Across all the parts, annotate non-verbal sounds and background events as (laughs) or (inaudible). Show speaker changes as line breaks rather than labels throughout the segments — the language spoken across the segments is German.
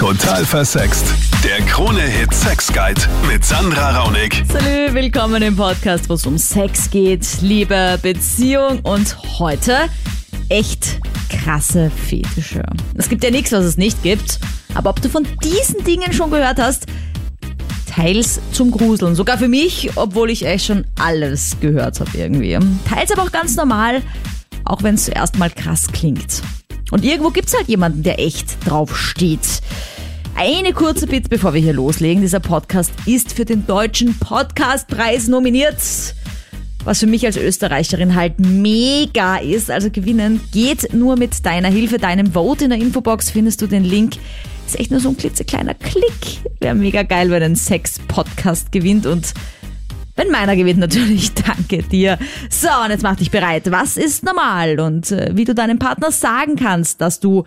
Total versext. Der Krone-Hit Sex Guide mit Sandra Raunig.
Salü, willkommen im Podcast, wo es um Sex geht, Liebe, Beziehung und heute echt krasse Fetische. Es gibt ja nichts, was es nicht gibt, aber ob du von diesen Dingen schon gehört hast, teils zum Gruseln. Sogar für mich, obwohl ich echt schon alles gehört habe irgendwie. Teils aber auch ganz normal, auch wenn es zuerst mal krass klingt. Und irgendwo gibt's halt jemanden, der echt drauf steht. Eine kurze Bitte, bevor wir hier loslegen. Dieser Podcast ist für den Deutschen Podcastpreis nominiert. Was für mich als Österreicherin halt mega ist. Also gewinnen geht nur mit deiner Hilfe, deinem Vote. In der Infobox findest du den Link. Ist echt nur so ein klitzekleiner Klick. Wäre mega geil, wenn ein Sex-Podcast gewinnt und wenn meiner gewinnt, natürlich, (laughs) danke dir. So, und jetzt mach dich bereit. Was ist normal? Und äh, wie du deinem Partner sagen kannst, dass du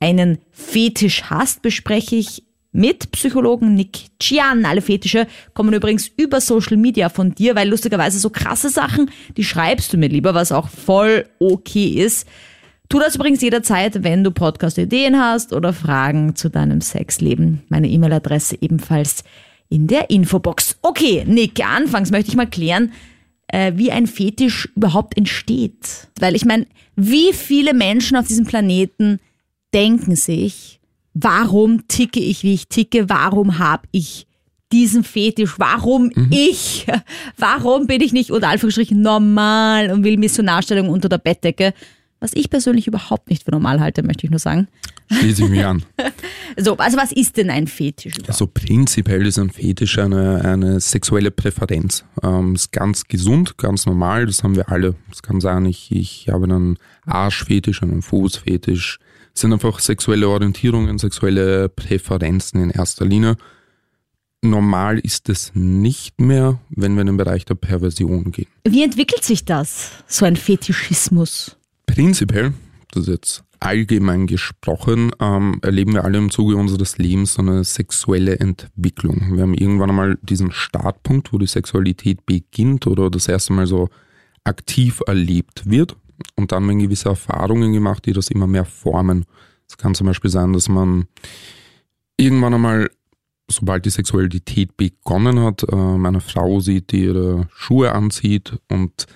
einen Fetisch hast, bespreche ich mit Psychologen Nick Chian. Alle Fetische kommen übrigens über Social Media von dir, weil lustigerweise so krasse Sachen, die schreibst du mir lieber, was auch voll okay ist. Tu das übrigens jederzeit, wenn du Podcast-Ideen hast oder Fragen zu deinem Sexleben. Meine E-Mail-Adresse ebenfalls in der Infobox. Okay, Nick, anfangs möchte ich mal klären, äh, wie ein Fetisch überhaupt entsteht. Weil ich meine, wie viele Menschen auf diesem Planeten denken sich, warum ticke ich, wie ich ticke, warum habe ich diesen Fetisch, warum mhm. ich, (laughs) warum bin ich nicht unter Anführungsstrichen normal und will Missionarstellung unter der Bettdecke, was ich persönlich überhaupt nicht für normal halte, möchte ich nur sagen.
Schließe ich mich an. (laughs)
So, also was ist denn ein Fetisch? Überhaupt?
Also prinzipiell ist ein Fetisch eine, eine sexuelle Präferenz. Ähm, ist ganz gesund, ganz normal, das haben wir alle. Es kann sein, ich, ich habe einen Arschfetisch, einen Fußfetisch. Es sind einfach sexuelle Orientierungen, sexuelle Präferenzen in erster Linie. Normal ist es nicht mehr, wenn wir in den Bereich der Perversion gehen.
Wie entwickelt sich das, so ein Fetischismus?
Prinzipiell, das ist jetzt allgemein gesprochen, ähm, erleben wir alle im Zuge unseres Lebens eine sexuelle Entwicklung. Wir haben irgendwann einmal diesen Startpunkt, wo die Sexualität beginnt oder das erste Mal so aktiv erlebt wird. Und dann werden gewisse Erfahrungen gemacht, die das immer mehr formen. Es kann zum Beispiel sein, dass man irgendwann einmal, sobald die Sexualität begonnen hat, äh, eine Frau sieht, die ihre Schuhe anzieht und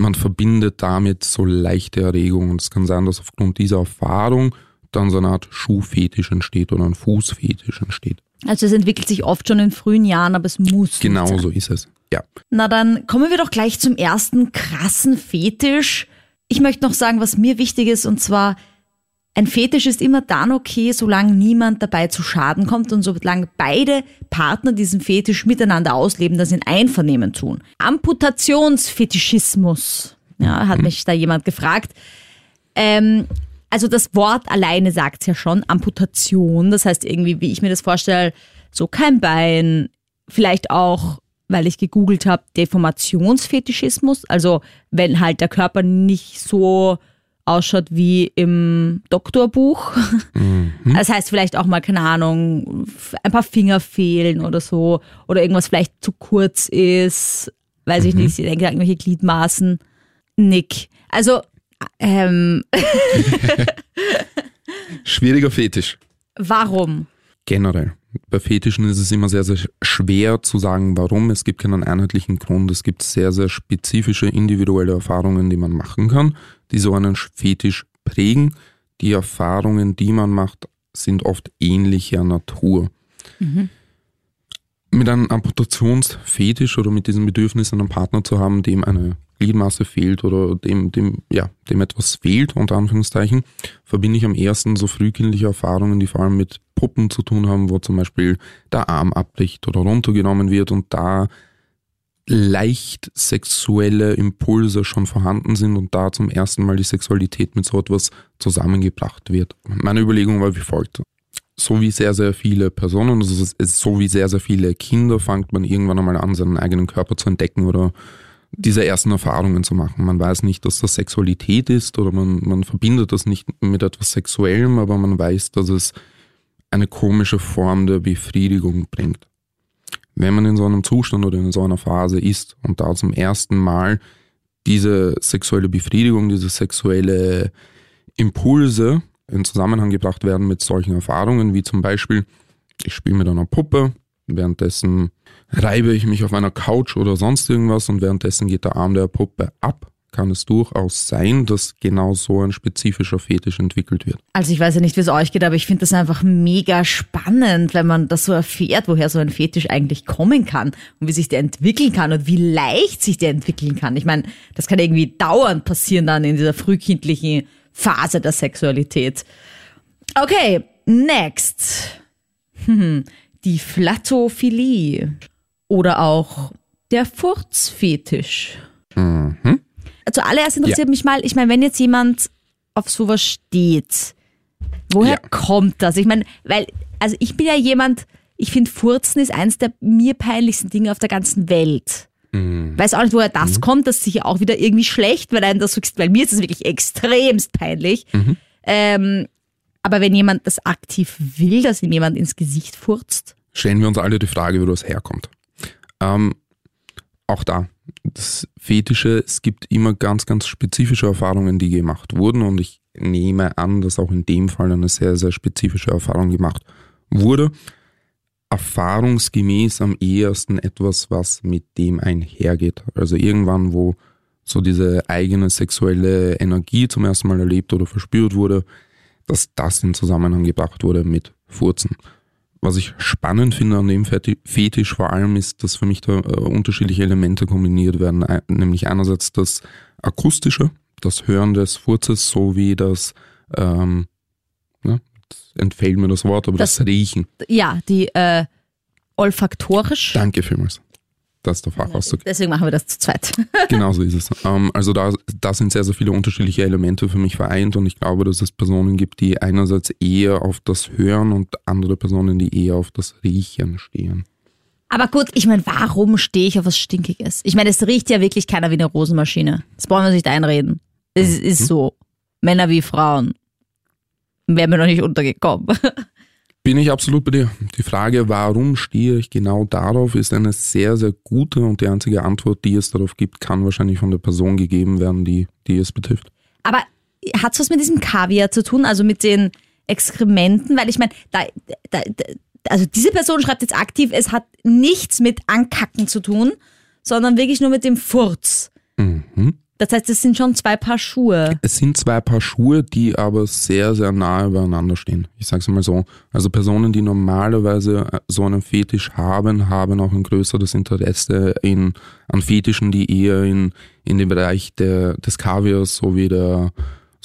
man verbindet damit so leichte Erregung. Und es kann sein, dass aufgrund dieser Erfahrung dann so eine Art Schuhfetisch entsteht oder ein Fußfetisch entsteht.
Also es entwickelt sich oft schon in frühen Jahren, aber es muss.
Genau
sein.
so ist es. Ja.
Na dann kommen wir doch gleich zum ersten krassen Fetisch. Ich möchte noch sagen, was mir wichtig ist, und zwar, ein Fetisch ist immer dann okay, solange niemand dabei zu Schaden kommt und solange beide Partner diesen Fetisch miteinander ausleben, das in Einvernehmen tun. Amputationsfetischismus, ja, hat mich da jemand gefragt. Ähm, also das Wort alleine sagt ja schon, Amputation, das heißt irgendwie, wie ich mir das vorstelle, so kein Bein, vielleicht auch, weil ich gegoogelt habe, Deformationsfetischismus, also wenn halt der Körper nicht so ausschaut wie im Doktorbuch.
Mhm.
Das heißt vielleicht auch mal, keine Ahnung, ein paar Finger fehlen oder so. Oder irgendwas vielleicht zu kurz ist. Weiß ich
Mhm.
nicht, ich denke irgendwelche Gliedmaßen. Nick. Also, ähm, (laughs)
Schwieriger Fetisch.
warum?
Generell. Bei Fetischen ist es immer sehr, sehr schwer zu sagen, warum. Es gibt keinen einheitlichen Grund. Es gibt sehr, sehr spezifische individuelle Erfahrungen, die man machen kann, die so einen Fetisch prägen. Die Erfahrungen, die man macht, sind oft ähnlicher Natur. Mit einem Amputationsfetisch oder mit diesem Bedürfnis, einen Partner zu haben, dem eine Gliedmaße fehlt oder dem, dem, ja, dem etwas fehlt, unter Anführungszeichen, verbinde ich am ersten so frühkindliche Erfahrungen, die vor allem mit Puppen zu tun haben, wo zum Beispiel der Arm abbricht oder runtergenommen wird und da leicht sexuelle Impulse schon vorhanden sind und da zum ersten Mal die Sexualität mit so etwas zusammengebracht wird. Meine Überlegung war wie folgt. So wie sehr, sehr viele Personen, also so wie sehr, sehr viele Kinder, fängt man irgendwann einmal an, seinen eigenen Körper zu entdecken oder diese ersten Erfahrungen zu machen. Man weiß nicht, dass das Sexualität ist oder man, man verbindet das nicht mit etwas Sexuellem, aber man weiß, dass es eine komische Form der Befriedigung bringt. Wenn man in so einem Zustand oder in so einer Phase ist und da zum ersten Mal diese sexuelle Befriedigung, diese sexuelle Impulse in Zusammenhang gebracht werden mit solchen Erfahrungen, wie zum Beispiel, ich spiele mit einer Puppe, währenddessen reibe ich mich auf einer Couch oder sonst irgendwas und währenddessen geht der Arm der Puppe ab kann es durchaus sein, dass genau so ein spezifischer Fetisch entwickelt wird.
Also ich weiß ja nicht, wie es euch geht, aber ich finde das einfach mega spannend, wenn man das so erfährt, woher so ein Fetisch eigentlich kommen kann und wie sich der entwickeln kann und wie leicht sich der entwickeln kann. Ich meine, das kann irgendwie dauernd passieren dann in dieser frühkindlichen Phase der Sexualität. Okay, next. Die Flatophilie oder auch der Furzfetisch. Zuallererst interessiert ja. mich mal, ich meine, wenn jetzt jemand auf sowas steht, woher ja. kommt das? Ich meine, weil, also ich bin ja jemand, ich finde Furzen ist eines der mir peinlichsten Dinge auf der ganzen Welt. Mhm. Weiß auch nicht, woher das mhm. kommt, das ist sicher auch wieder irgendwie schlecht, weil, das, weil mir ist es wirklich extremst peinlich. Mhm. Ähm, aber wenn jemand das aktiv will, dass ihm jemand ins Gesicht furzt.
Stellen wir uns alle die Frage, wo das herkommt. Ähm, auch da, das Fetische, es gibt immer ganz, ganz spezifische Erfahrungen, die gemacht wurden und ich nehme an, dass auch in dem Fall eine sehr, sehr spezifische Erfahrung gemacht wurde. Erfahrungsgemäß am ehesten etwas, was mit dem einhergeht. Also irgendwann, wo so diese eigene sexuelle Energie zum ersten Mal erlebt oder verspürt wurde, dass das in Zusammenhang gebracht wurde mit Furzen. Was ich spannend finde an dem Fetisch vor allem ist, dass für mich da äh, unterschiedliche Elemente kombiniert werden. Nämlich einerseits das Akustische, das Hören des Furzes sowie das, ähm, ne, entfällt mir das Wort, aber das, das Riechen.
Ja, die äh, olfaktorisch.
Danke vielmals. Das ist der Fachausdruck.
Deswegen machen wir das zu zweit. (laughs)
genau so ist es. Ähm, also da, da sind sehr, sehr viele unterschiedliche Elemente für mich vereint und ich glaube, dass es Personen gibt, die einerseits eher auf das Hören und andere Personen, die eher auf das Riechen stehen.
Aber gut, ich meine, warum stehe ich auf was Stinkiges? Ich meine, es riecht ja wirklich keiner wie eine Rosenmaschine. Das brauchen wir nicht einreden. Es mhm. ist so. Männer wie Frauen. Wären mir noch nicht untergekommen. (laughs)
Bin ich absolut bei dir. Die Frage, warum stehe ich genau darauf, ist eine sehr, sehr gute und die einzige Antwort, die es darauf gibt, kann wahrscheinlich von der Person gegeben werden, die, die es betrifft.
Aber hat es was mit diesem Kaviar zu tun, also mit den Exkrementen? Weil ich meine, da, da, also diese Person schreibt jetzt aktiv, es hat nichts mit Ankacken zu tun, sondern wirklich nur mit dem Furz. Mhm. Das heißt, es sind schon zwei Paar Schuhe.
Es sind zwei Paar Schuhe, die aber sehr, sehr nahe beieinander stehen. Ich sage es mal so. Also Personen, die normalerweise äh, so einen Fetisch haben, haben auch ein größeres Interesse in, an Fetischen, die eher in, in den Bereich der, des Kaviars sowie, der,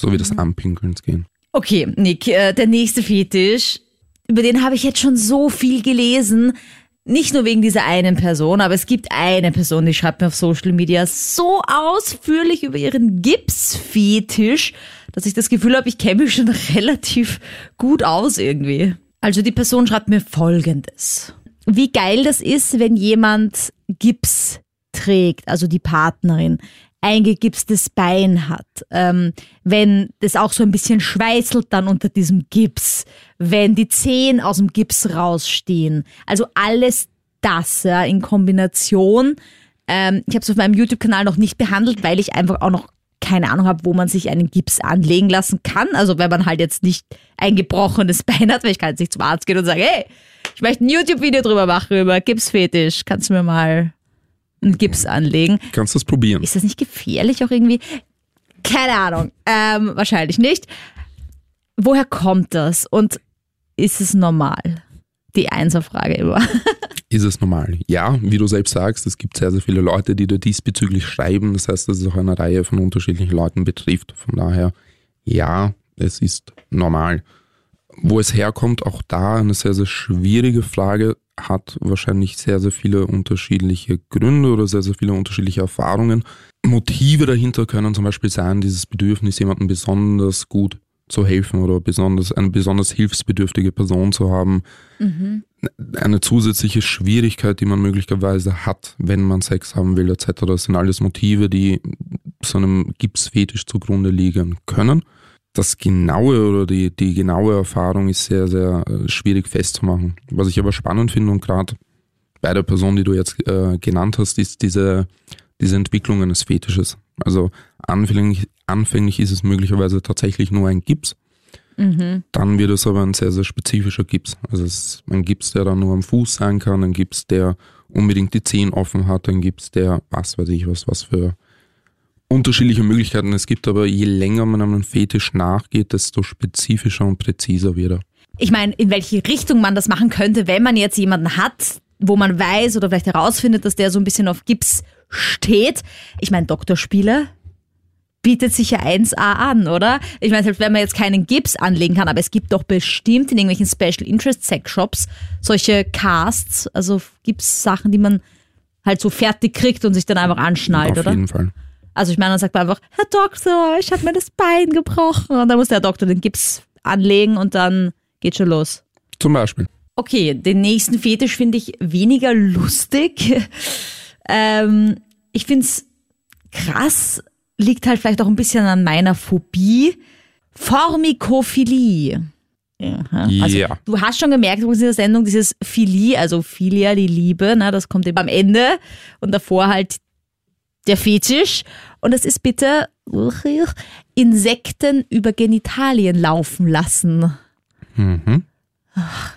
sowie des mhm. Anpinkelns gehen.
Okay, Nick, äh, der nächste Fetisch, über den habe ich jetzt schon so viel gelesen. Nicht nur wegen dieser einen Person, aber es gibt eine Person, die schreibt mir auf Social Media so ausführlich über ihren Gipsfetisch, dass ich das Gefühl habe, ich kenne mich schon (laughs) relativ gut aus irgendwie. Also die Person schreibt mir Folgendes. Wie geil das ist, wenn jemand Gips trägt, also die Partnerin eingegipstes Bein hat, ähm, wenn das auch so ein bisschen schweißelt dann unter diesem Gips, wenn die Zehen aus dem Gips rausstehen. Also alles das ja, in Kombination. Ähm, ich habe es auf meinem YouTube-Kanal noch nicht behandelt, weil ich einfach auch noch keine Ahnung habe, wo man sich einen Gips anlegen lassen kann. Also wenn man halt jetzt nicht ein gebrochenes (laughs) Bein hat, weil ich kann jetzt nicht zum Arzt gehen und sagen, hey, ich möchte ein YouTube-Video drüber machen, über Gipsfetisch. Kannst du mir mal einen Gips anlegen.
Kannst du das probieren?
Ist das nicht gefährlich auch irgendwie? Keine Ahnung. Ähm, wahrscheinlich nicht. Woher kommt das und ist es normal? Die Einserfrage immer. (laughs)
ist es normal? Ja, wie du selbst sagst, es gibt sehr, sehr viele Leute, die da diesbezüglich schreiben. Das heißt, dass es auch eine Reihe von unterschiedlichen Leuten betrifft. Von daher, ja, es ist normal. Wo es herkommt, auch da eine sehr, sehr schwierige Frage hat wahrscheinlich sehr, sehr viele unterschiedliche Gründe oder sehr, sehr viele unterschiedliche Erfahrungen. Motive dahinter können zum Beispiel sein, dieses Bedürfnis, jemandem besonders gut zu helfen oder besonders eine besonders hilfsbedürftige Person zu haben. Mhm. Eine zusätzliche Schwierigkeit, die man möglicherweise hat, wenn man Sex haben will, etc. Das sind alles Motive, die so einem Gipsfetisch zugrunde liegen können das genaue oder die, die genaue Erfahrung ist sehr, sehr äh, schwierig festzumachen. Was ich aber spannend finde und gerade bei der Person, die du jetzt äh, genannt hast, ist diese, diese Entwicklung eines Fetisches. Also anfänglich, anfänglich ist es möglicherweise tatsächlich nur ein Gips. Dann wird es aber ein sehr, sehr spezifischer Gips. Also es ist ein Gips, der dann nur am Fuß sein kann, ein Gips, der unbedingt die Zehen offen hat, ein Gips, der was weiß ich was, was für unterschiedliche Möglichkeiten es gibt, aber je länger man einem Fetisch nachgeht, desto spezifischer und präziser wird er.
Ich meine, in welche Richtung man das machen könnte, wenn man jetzt jemanden hat, wo man weiß oder vielleicht herausfindet, dass der so ein bisschen auf Gips steht. Ich meine, Doktorspiele bietet sich ja 1A an, oder? Ich meine, selbst wenn man jetzt keinen Gips anlegen kann, aber es gibt doch bestimmt in irgendwelchen Special Interest Sex Shops solche Casts, also Gips Sachen, die man halt so fertig kriegt und sich dann einfach anschnallt,
Auf
oder?
jeden Fall.
Also ich meine, dann sagt man einfach, Herr Doktor, ich habe mir das Bein gebrochen. Und dann muss der Doktor den Gips anlegen und dann geht schon los.
Zum Beispiel.
Okay, den nächsten Fetisch finde ich weniger lustig. (laughs) ähm, ich finde es krass, liegt halt vielleicht auch ein bisschen an meiner Phobie. Formikophilie. Ja, also
Ja.
Du hast schon gemerkt übrigens in der Sendung, dieses Philie, also Philia, die Liebe, ne, das kommt eben am Ende und davor halt der Fetisch. Und das ist bitte Insekten über Genitalien laufen lassen.
Mhm.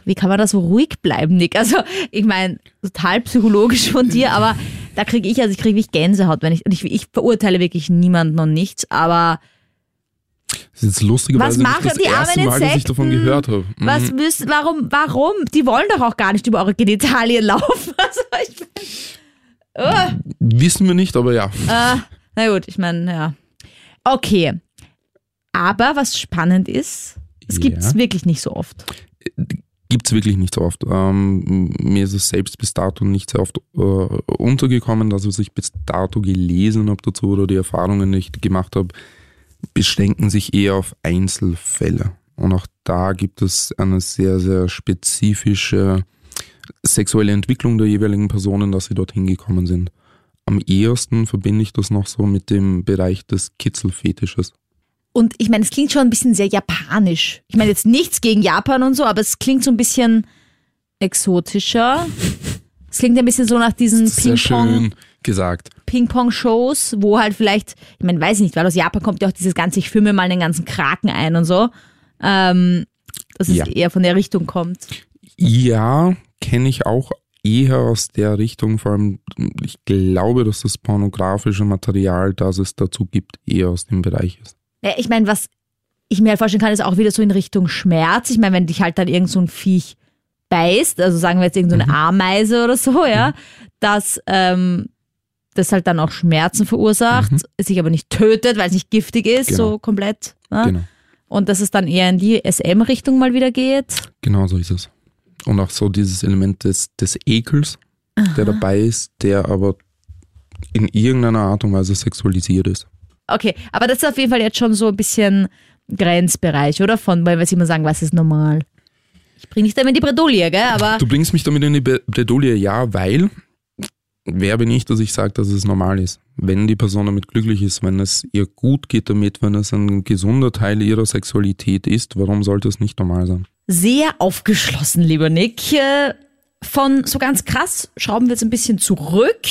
Wie kann man da so ruhig bleiben, Nick? Also, ich meine, total psychologisch von dir, aber da kriege ich, also ich kriege wirklich Gänsehaut, wenn ich, und ich, ich verurteile wirklich niemanden und nichts, aber
Das ist jetzt lustigerweise
Was
nicht
machen
das
die
erste
armen
Mal, dass ich davon
Insekten?
gehört habe. Mhm.
was müssen, warum, warum? Die wollen doch auch gar nicht über eure Genitalien laufen. (laughs) Also, ich mein, oh.
Wissen wir nicht, aber ja.
Äh, na gut, ich meine, ja. Okay. Aber was spannend ist, es gibt es
Ja.
wirklich nicht so oft.
Gibt es wirklich nicht so oft. Ähm, mir ist es selbst bis dato nicht sehr oft äh, untergekommen, dass was ich bis dato gelesen habe dazu oder die Erfahrungen, die ich gemacht habe, beschränken sich eher auf Einzelfälle. Und auch da gibt es eine sehr, sehr spezifische sexuelle Entwicklung der jeweiligen Personen, dass sie dorthin gekommen sind. Am ehesten verbinde ich das noch so mit dem Bereich des Kitzelfetisches.
Und ich meine, es klingt schon ein bisschen sehr japanisch. Ich meine jetzt nichts gegen Japan und so, aber es klingt so ein bisschen exotischer. Es klingt ein bisschen so nach diesen Ping-Pong.
gesagt.
Ping-Pong-Shows, wo halt vielleicht, ich meine, weiß ich nicht, weil aus Japan kommt ja auch dieses ganze, ich filme mal den ganzen Kraken ein und so, ähm, dass es
Ja.
eher von der Richtung kommt.
Ja, kenne ich auch eher aus der Richtung. Vor allem, ich glaube, dass das pornografische Material, das es dazu gibt, eher aus dem Bereich ist.
Ja, ich meine, was ich mir halt vorstellen kann, ist auch wieder so in Richtung Schmerz. Ich meine, wenn dich halt dann irgend so ein Viech beißt, also sagen wir jetzt irgend so eine Ameise oder so, ja, dass ähm, das halt dann auch Schmerzen verursacht, sich aber nicht tötet, weil es nicht giftig ist,
Genau.
so komplett. Ne?
Genau.
Und dass es dann eher in die SM-Richtung mal wieder geht.
Genau so ist es. Und auch so dieses Element des, des Ekels, der dabei ist, der aber in irgendeiner Art und Weise sexualisiert ist.
Okay, aber das ist auf jeden Fall jetzt schon so ein bisschen Grenzbereich, oder? Von, weil wir immer sagen, was ist normal. Ich bringe dich damit in die Bredouille, gell? Aber
Du bringst mich damit in die Bredouille, ja, weil wer bin ich, dass ich sage, dass es normal ist. Wenn die Person damit glücklich ist, wenn es ihr gut geht damit, wenn es ein gesunder Teil ihrer Sexualität ist, warum sollte es nicht normal sein?
Sehr aufgeschlossen, lieber Nick. Von so ganz krass schrauben wir jetzt ein bisschen zurück.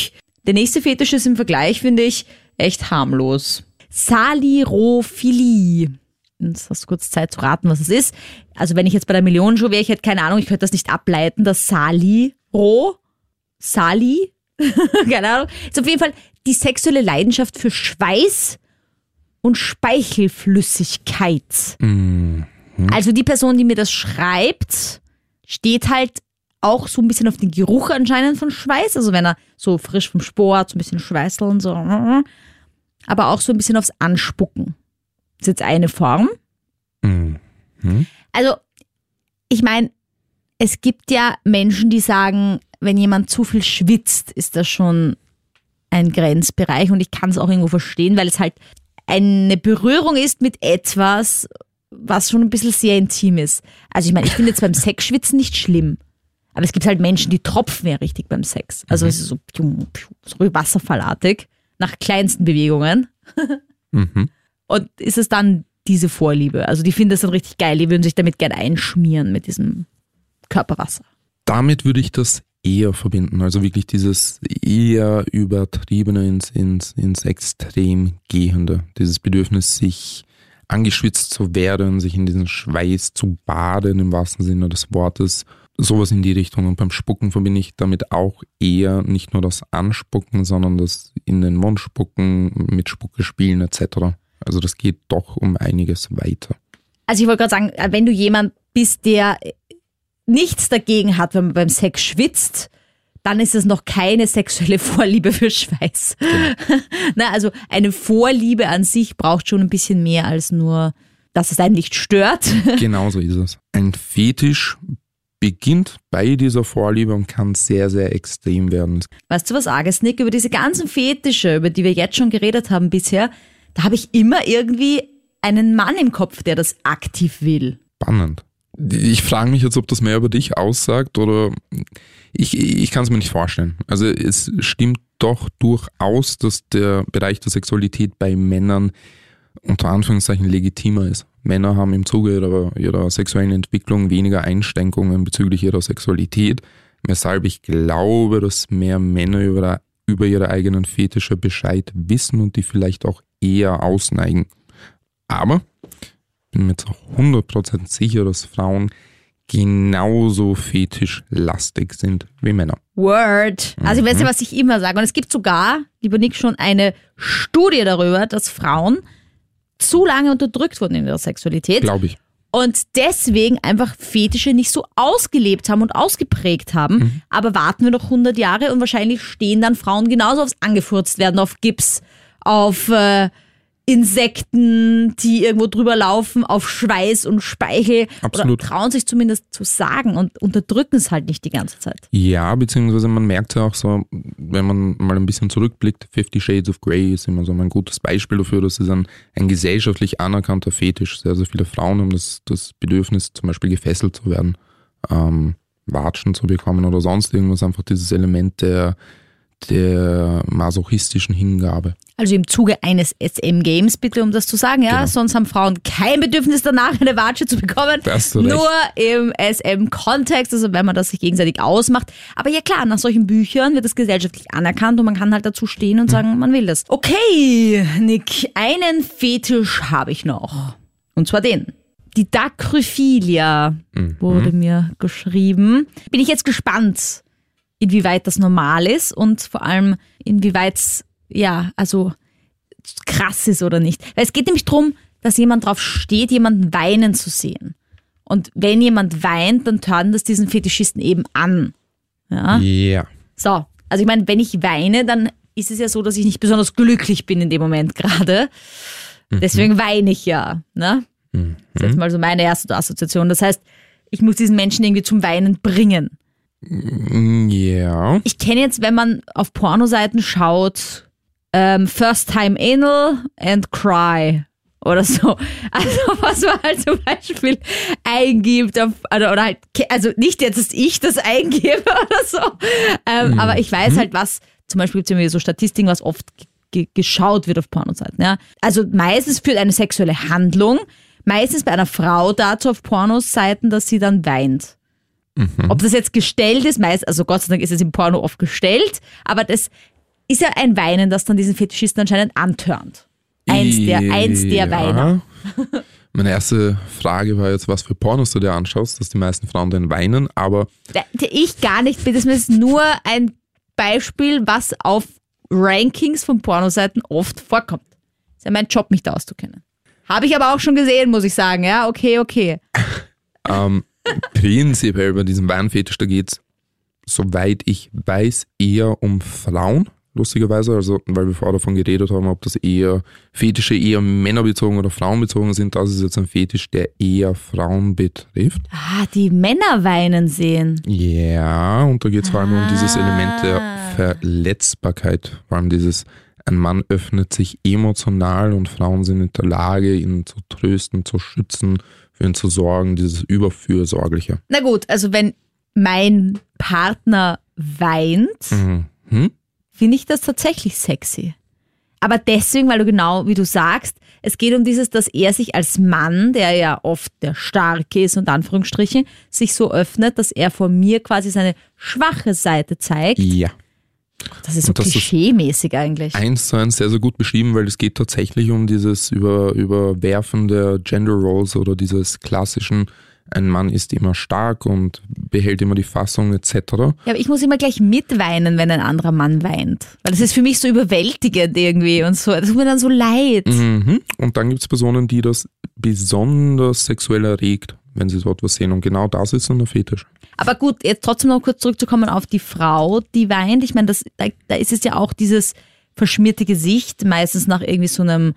Der nächste Fetisch ist im Vergleich, finde ich, echt harmlos. Salirophilie. Jetzt hast du kurz Zeit zu raten, was es ist. Also wenn ich jetzt bei der Millionenshow wäre, ich hätte keine Ahnung, ich könnte das nicht ableiten. Das Sali-Ro, Sali, (laughs) keine Ahnung. Ist auf jeden Fall die sexuelle Leidenschaft für Schweiß und Speichelflüssigkeit. Also die Person, die mir das schreibt, steht halt auch so ein bisschen auf den Geruch anscheinend von Schweiß. Also wenn er so frisch vom Sport, so ein bisschen schweißeln, so. Aber auch so ein bisschen aufs Anspucken. Das ist jetzt eine Form.
Mhm.
Also, ich meine, es gibt ja Menschen, die sagen, wenn jemand zu viel schwitzt, ist das schon ein Grenzbereich und ich kann es auch irgendwo verstehen, weil es halt eine Berührung ist mit etwas, was schon ein bisschen sehr intim ist. Also ich meine, ich finde jetzt beim Sexschwitzen nicht schlimm. Aber es gibt halt Menschen, die tropfen ja richtig beim Sex. Also es ist so, pium, pium, so wasserfallartig, nach kleinsten Bewegungen. (laughs)
Mhm.
Und ist es dann diese Vorliebe? Also die finden das dann richtig geil, die würden sich damit gerne einschmieren mit diesem Körperwasser.
Damit würde ich das eher verbinden. Also wirklich dieses eher übertriebene ins, ins, ins Extrem gehende. Dieses Bedürfnis, sich angeschwitzt zu werden, sich in diesen Schweiß zu baden im wahrsten Sinne des Wortes. Sowas in die Richtung. Und beim Spucken verbinde ich damit auch eher nicht nur das Anspucken, sondern das in den Mund spucken, mit Spucke spielen etc. Also das geht doch um einiges weiter.
Also ich wollte gerade sagen, wenn du jemand bist, der nichts dagegen hat, wenn man beim Sex schwitzt, dann ist es noch keine sexuelle (laughs) Vorliebe für Schweiß. Genau. (laughs) Na, also eine Vorliebe an sich braucht schon ein bisschen mehr als nur, dass es einen nicht stört. (laughs)
Genauso ist es. Ein Fetisch beginnt bei dieser Vorliebe und kann sehr, sehr extrem werden.
Weißt du was Arges, Nick? Über diese ganzen Fetische, über die wir jetzt schon geredet haben bisher, da habe ich immer irgendwie einen Mann im Kopf, der das aktiv will.
Spannend. Ich frage mich jetzt, ob das mehr über dich aussagt oder ich, ich kann es mir nicht vorstellen. Also es stimmt doch durchaus, dass der Bereich der Sexualität bei Männern unter Anführungszeichen legitimer ist. Männer haben im Zuge ihrer, ihrer sexuellen Entwicklung weniger Einschränkungen bezüglich ihrer Sexualität, weshalb ich glaube, dass mehr Männer über, über ihre eigenen Fetische Bescheid wissen und die vielleicht auch eher ausneigen. Aber bin mir zu 100% sicher, dass Frauen genauso fetischlastig sind wie Männer.
Word. Also, ich weiß ja, mhm. was ich immer sage. Und es gibt sogar, lieber Nick, schon eine Studie darüber, dass Frauen zu lange unterdrückt wurden in ihrer Sexualität.
Glaube ich.
Und deswegen einfach Fetische nicht so ausgelebt haben und ausgeprägt haben. Mhm. Aber warten wir noch 100 Jahre und wahrscheinlich stehen dann Frauen genauso aufs Angefurzt werden, auf Gips, auf äh, Insekten, die irgendwo drüber laufen, auf Schweiß und Speichel.
Absolut.
Oder trauen sich zumindest zu sagen und unterdrücken es halt nicht die ganze Zeit.
Ja, beziehungsweise man merkt ja auch so, wenn man mal ein bisschen zurückblickt, Fifty Shades of Grey ist immer so ein gutes Beispiel dafür, dass es ein, ein gesellschaftlich anerkannter Fetisch. Sehr, sehr viele Frauen haben das, das Bedürfnis, zum Beispiel gefesselt zu werden, ähm, Watschen zu bekommen oder sonst irgendwas, einfach dieses Element der der masochistischen Hingabe.
Also im Zuge eines SM-Games, bitte, um das zu sagen, ja. Genau. Sonst haben Frauen kein Bedürfnis danach, eine Watsche zu bekommen. Nur im SM-Kontext, also wenn man das sich gegenseitig ausmacht. Aber ja klar, nach solchen Büchern wird das gesellschaftlich anerkannt und man kann halt dazu stehen und mhm. sagen, man will das. Okay, Nick, einen Fetisch habe ich noch. Und zwar den. Die Dacryphilia mhm. wurde mir geschrieben. Bin ich jetzt gespannt inwieweit das normal ist und vor allem inwieweit es, ja, also krass ist oder nicht. Weil es geht nämlich darum, dass jemand drauf steht, jemanden weinen zu sehen. Und wenn jemand weint, dann tören das diesen Fetischisten eben an. Ja.
Yeah.
So, also ich meine, wenn ich weine, dann ist es ja so, dass ich nicht besonders glücklich bin in dem Moment gerade. Mhm. Deswegen weine ich ja. Ne? Mhm. Das ist jetzt mal so meine erste Assoziation. Das heißt, ich muss diesen Menschen irgendwie zum Weinen bringen.
Mm, ja.
Ich kenne jetzt, wenn man auf Pornoseiten schaut, ähm, First Time Anal and Cry oder so. (laughs) Also was man halt zum Beispiel eingibt auf, oder, oder halt, also nicht jetzt, dass ich das eingebe (laughs) oder so, ähm, mhm. aber ich weiß halt, was, zum Beispiel gibt es so Statistiken, was oft geschaut wird auf Pornoseiten. Ja? Also meistens führt eine sexuelle Handlung, meistens bei einer Frau dazu auf Pornoseiten, dass sie dann weint. Mhm. Ob das jetzt gestellt ist, meist, also Gott sei Dank ist es im Porno oft gestellt, aber das ist ja ein Weinen, das dann diesen Fetischisten anscheinend antörnt. Eins der, eins der Weiner. (laughs)
Meine erste Frage war jetzt, was für Pornos du dir anschaust, dass die meisten Frauen dann weinen, aber.
Ich gar nicht, das ist nur ein Beispiel, was auf Rankings von Pornoseiten oft vorkommt. Das ist ja mein Job, mich da auszukennen. Habe ich aber auch schon gesehen, muss ich sagen. Ja, okay, okay. (laughs)
ähm, prinzipiell bei diesem Weinfetisch, da geht es, soweit ich weiß, eher um Frauen, lustigerweise. Also, weil wir vorher davon geredet haben, ob das eher Fetische eher männerbezogen oder frauenbezogen sind. Das ist jetzt ein Fetisch, der eher Frauen betrifft.
Ah, die Männer weinen sehen.
Ja, und da geht es vor allem ah. um dieses Element der ah. Verletzbarkeit. Vor allem dieses, ein Mann öffnet sich emotional und Frauen sind in der Lage, ihn zu trösten, zu schützen für ihn zu sorgen, dieses Überfürsorgliche.
Na gut, also wenn mein Partner weint, mhm. Hm? finde ich das tatsächlich sexy. Aber deswegen, weil du genau, wie du sagst, es geht um dieses, dass er sich als Mann, der ja oft der Starke ist und Anführungsstrichen, sich so öffnet, dass er vor mir quasi seine schwache Seite zeigt.
Ja.
Das ist so klischee-mäßig eigentlich.
eins zu eins sehr, sehr gut beschrieben, weil es geht tatsächlich um dieses über, Überwerfen der Gender Roles oder dieses klassischen, ein Mann ist immer stark und behält immer die Fassung etc.
Ja, aber ich muss immer gleich mitweinen, wenn ein anderer Mann weint. Weil das ist für mich so überwältigend irgendwie und so. Das tut mir dann so leid.
Mhm. Und dann gibt es Personen, die das besonders sexuell erregt, wenn sie so etwas sehen. Und genau das ist dann der Fetisch.
Aber gut, jetzt trotzdem noch kurz zurückzukommen auf die Frau, die weint. Ich meine, das, da, da ist es ja auch dieses verschmierte Gesicht, meistens nach irgendwie so einem,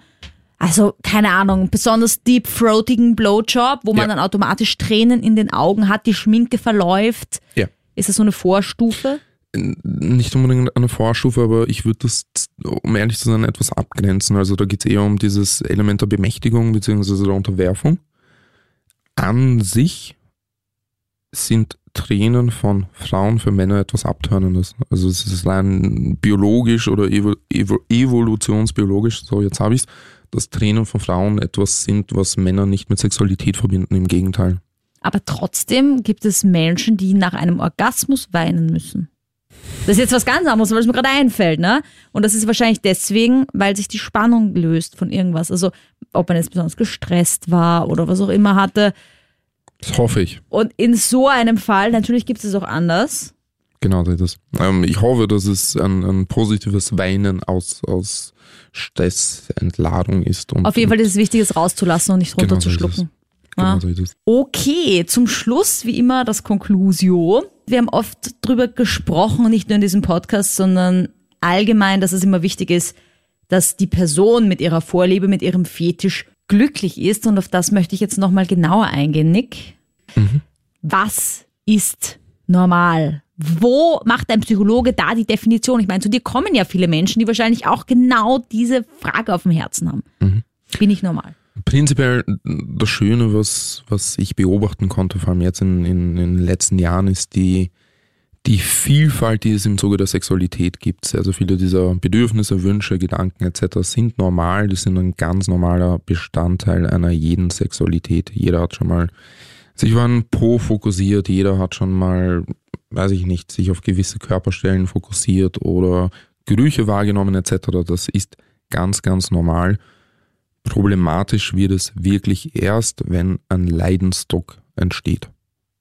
also keine Ahnung, besonders deep-throatigen Blowjob, wo man
Ja.
dann automatisch Tränen in den Augen hat, die Schminke verläuft.
Ja.
Ist das so eine Vorstufe?
Nicht unbedingt eine Vorstufe, aber ich würde das, um ehrlich zu sein, etwas abgrenzen. Also da geht es eher um dieses Element der Bemächtigung bzw. der Unterwerfung. An sich sind Tränen von Frauen für Männer etwas Abtörnendes. Also es ist rein biologisch oder evo, evo, evolutionsbiologisch, so jetzt habe ich es, dass Tränen von Frauen etwas sind, was Männer nicht mit Sexualität verbinden, im Gegenteil.
Aber trotzdem gibt es Menschen, die nach einem Orgasmus weinen müssen. Das ist jetzt was ganz anderes, weil es mir gerade einfällt, ne? Und das ist wahrscheinlich deswegen, weil sich die Spannung löst von irgendwas. Also, ob man jetzt besonders gestresst war oder was auch immer hatte.
Das hoffe ich.
Und in so einem Fall, natürlich gibt es auch anders.
Genau, das ist das. Ähm, ich hoffe, dass es ein, ein positives Weinen aus, aus Stressentladung ist. Und,
Auf jeden Fall ist es wichtig, es rauszulassen und nicht
Genau
runterzuschlucken.
Genau,
Ja.
so ist es.
Okay, zum Schluss wie immer das Conclusio. Wir haben oft drüber gesprochen, nicht nur in diesem Podcast, sondern allgemein, dass es immer wichtig ist, dass die Person mit ihrer Vorliebe, mit ihrem Fetisch glücklich ist. Und auf das möchte ich jetzt nochmal genauer eingehen, Nick. Was ist normal? Wo macht ein Psychologe da die Definition? Ich meine, zu dir kommen ja viele Menschen, die wahrscheinlich auch genau diese Frage auf dem Herzen haben. Bin ich normal?
Prinzipiell das Schöne, was, was ich beobachten konnte, vor allem jetzt in, in, in den letzten Jahren, ist die, die Vielfalt, die es im Zuge der Sexualität gibt. Sehr viele dieser Bedürfnisse, Wünsche, Gedanken etc. sind normal. Die sind ein ganz normaler Bestandteil einer jeden Sexualität. Jeder hat schon mal sich auf einen Po fokussiert, jeder hat schon mal, weiß ich nicht, sich auf gewisse Körperstellen fokussiert oder Gerüche wahrgenommen etc. Das ist ganz, ganz normal. Problematisch wird es wirklich erst, wenn ein Leidensdruck entsteht.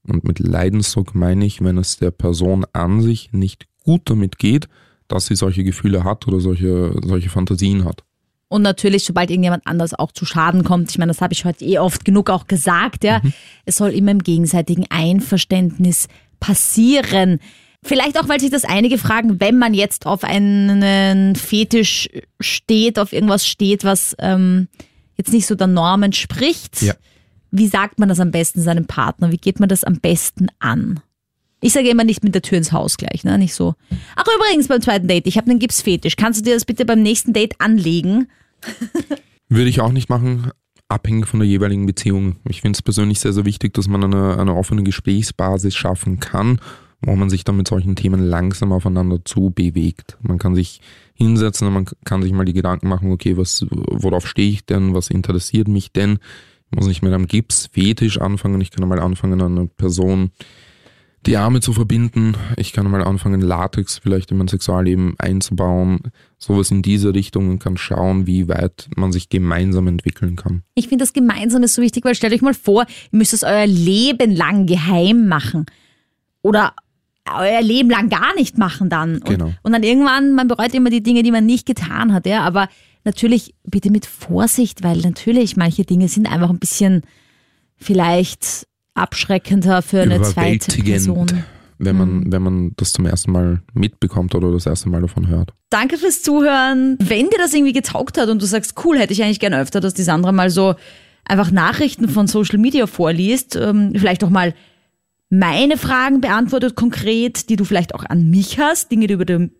Und mit Leidensdruck meine ich, wenn es der Person an sich nicht gut damit geht, dass sie solche Gefühle hat oder solche, solche Fantasien hat.
Und natürlich, sobald irgendjemand anders auch zu Schaden kommt, ich meine, das habe ich heute eh oft genug auch gesagt, ja, es soll immer im gegenseitigen Einverständnis passieren. Vielleicht auch, weil sich das einige fragen, wenn man jetzt auf einen Fetisch steht, auf irgendwas steht, was ähm, jetzt nicht so der Norm entspricht.
Ja.
Wie sagt man das am besten seinem Partner? Wie geht man das am besten an? Ich sage immer nicht mit der Tür ins Haus gleich, ne? Nicht so. Ach übrigens beim zweiten Date, ich habe einen Gipsfetisch. Kannst du dir das bitte beim nächsten Date anlegen? (laughs)
Würde ich auch nicht machen, abhängig von der jeweiligen Beziehung. Ich finde es persönlich sehr, sehr wichtig, dass man eine, eine offene Gesprächsbasis schaffen kann, wo man sich dann mit solchen Themen langsam aufeinander zu bewegt. Man kann sich hinsetzen und man kann sich mal die Gedanken machen, okay, was, worauf stehe ich denn, was interessiert mich denn? Ich muss nicht mit einem Gipsfetisch anfangen, ich kann mal anfangen, eine Person die Arme zu verbinden. Ich kann mal anfangen, Latex vielleicht in mein Sexualleben einzubauen. Sowas in diese Richtung und kann schauen, wie weit man sich gemeinsam entwickeln kann.
Ich finde das gemeinsam ist so wichtig, weil stellt euch mal vor, ihr müsst es euer Leben lang geheim machen. Oder euer Leben lang gar nicht machen dann. Und,
Genau.
und dann irgendwann, man bereut immer die Dinge, die man nicht getan hat, ja. Aber natürlich bitte mit Vorsicht, weil natürlich manche Dinge sind einfach ein bisschen vielleicht abschreckender für eine zweite Person.
Wenn man, wenn man das zum ersten Mal mitbekommt oder das erste Mal davon hört.
Danke fürs Zuhören. Wenn dir das irgendwie getaugt hat und du sagst, cool, hätte ich eigentlich gerne öfter, dass die Sandra mal so einfach Nachrichten von Social Media vorliest, ähm, vielleicht auch mal meine Fragen beantwortet konkret, die du vielleicht auch an mich hast, Dinge, die über den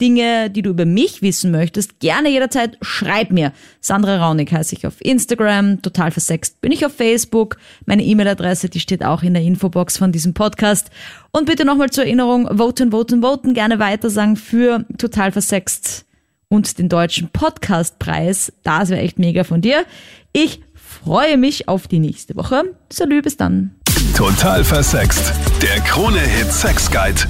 Dinge, die du über mich wissen möchtest, gerne jederzeit schreib mir. Sandra Raunig heiße ich auf Instagram, total versext bin ich auf Facebook. Meine E-Mail-Adresse, die steht auch in der Infobox von diesem Podcast. Und bitte nochmal zur Erinnerung, voten, voten, voten, gerne weitersagen für total versext und den deutschen Podcastpreis. Das wäre echt mega von dir. Ich freue mich auf die nächste Woche. Salü, bis dann.
Total versext. Der Krone-Hit Sex Guide.